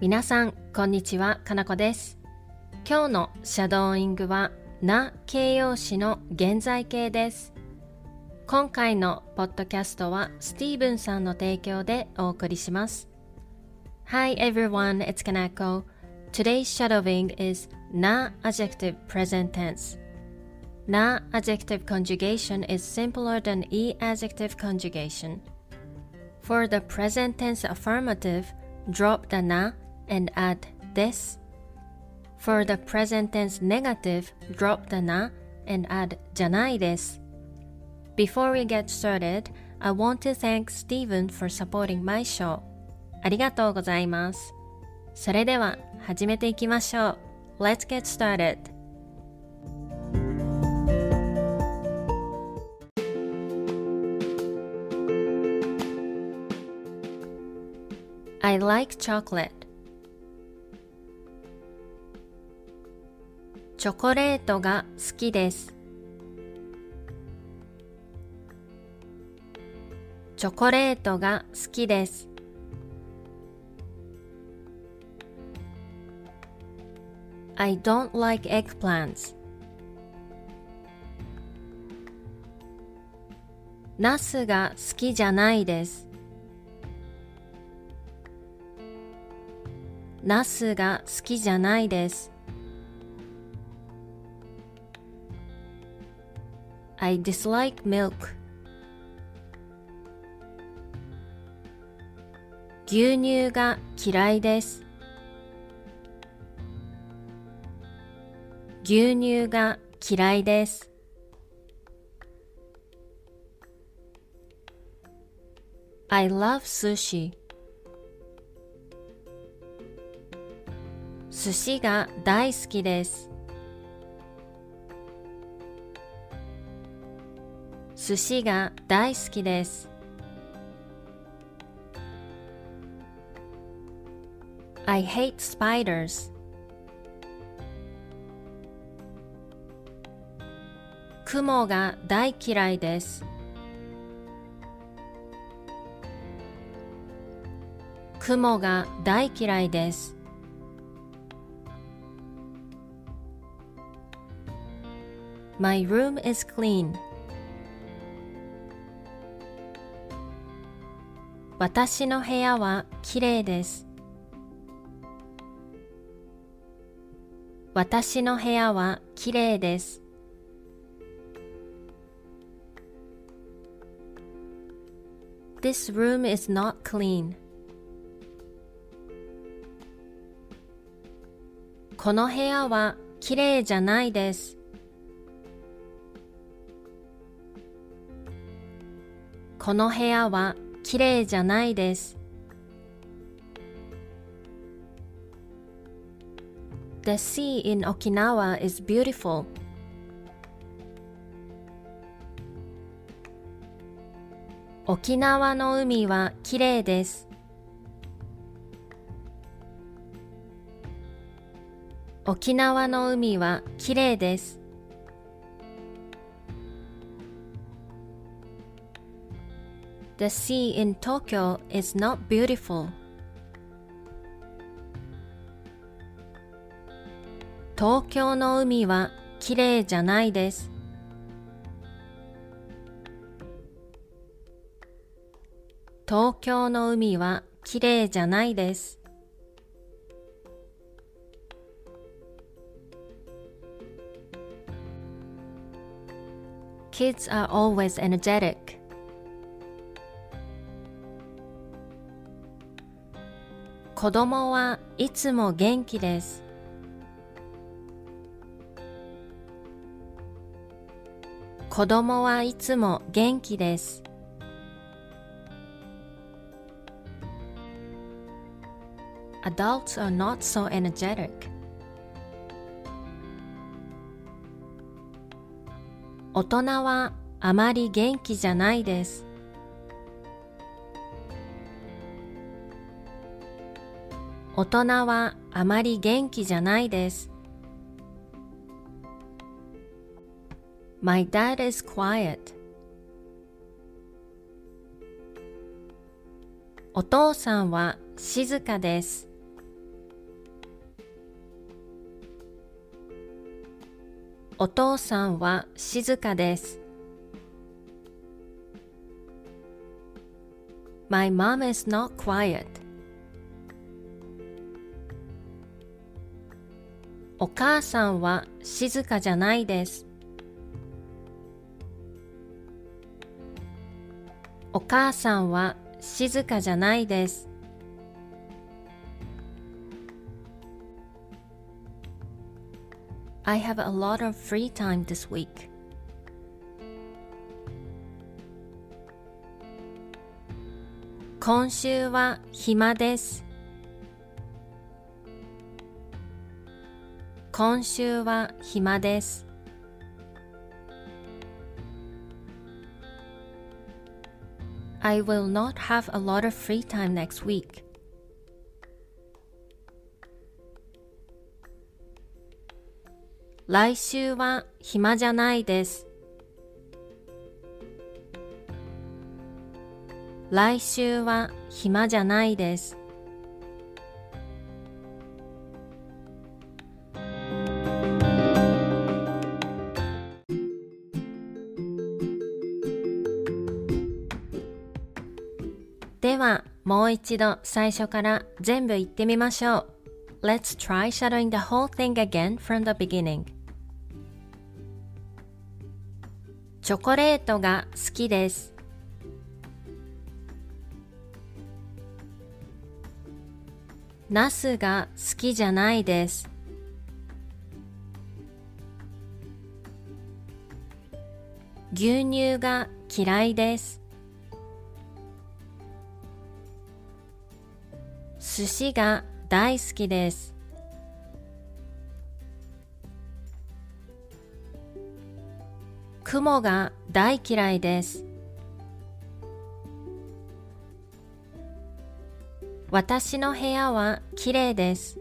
皆さん、こんにちは、かなこです。今日のシャドーイングは、な形容詞の現在形です。今回のポッドキャストは、スティーブンさんの提供でお送りします。Hi everyone, it's Kanako. Today's shadowing is na adjective present tense. Na adjective conjugation is simpler than e adjective conjugation. For the present tense affirmative, drop the na and add this. For the present tense negative, drop the na and add じゃないです。Before we get started, I want to thank Steven for supporting my show. ありがとうございます。それでは始めていきましょう。Let's get started. I like chocolate. チョコレートが好きです。チョコレートが好きです。I don't like eggplants. ナスが好きじゃないです。ナスが好きじゃないです。I dislike milk. 牛乳が嫌いです。牛乳が嫌いです。I love sushi. 寿司が大好きです。寿司が大好きです。I hate spiders. 雲が大嫌いです。雲が大嫌いです。My room is clean. 私の部屋はきれいです。私の部屋はきれいです。This room is not clean. この部屋はきれいじゃないです。この部屋はきれいじゃないです。The sea in Okinawa is beautiful. 沖縄の海はきれいです。沖縄の海はきれいです。The sea in Tokyo is not beautiful. 東京の海はきれいじゃないです。東京の海はきれいじゃないです。Kids are always energetic. 子供はいつも元気です。子供はいつも元気です。Adults are not so energetic. 大人はあまり元気じゃないです。大人はあまり元気じゃないです。My dad is quiet. お父さんは静かです。お父さんは静かです。My mom is not quiet. お母さんは静かじゃないです。お母さんは静かじゃないです。I have a lot of free time this week. 今週は暇です。今週は暇です。I will not have a lot of free time next week. 来週は暇じゃないです。来週は暇じゃないです。では、もう一度最初から全部言ってみましょう。Let's try shadowing the whole thing again from the beginning. チョコレートが好きです。ナスが好きじゃないです。牛乳が嫌いです。寿司が大好きです。雲が大嫌いです。私の部屋はきれいです。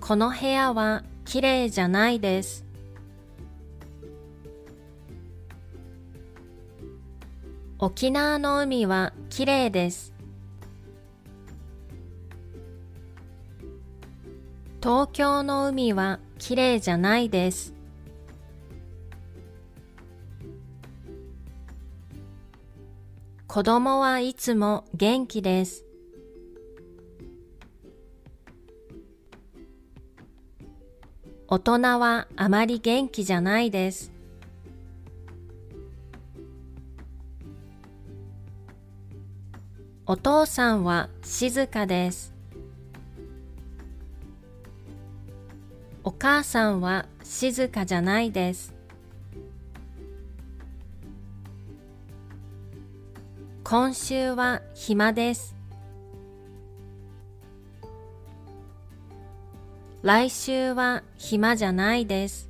この部屋はきれいじゃないです。沖縄の海はきれいです。東京の海はきれいじゃないです。子供はいつも元気です。大人はあまり元気じゃないです。お父さんは静かです。お母さんは静かじゃないです。今週は暇です。来週は暇じゃないです。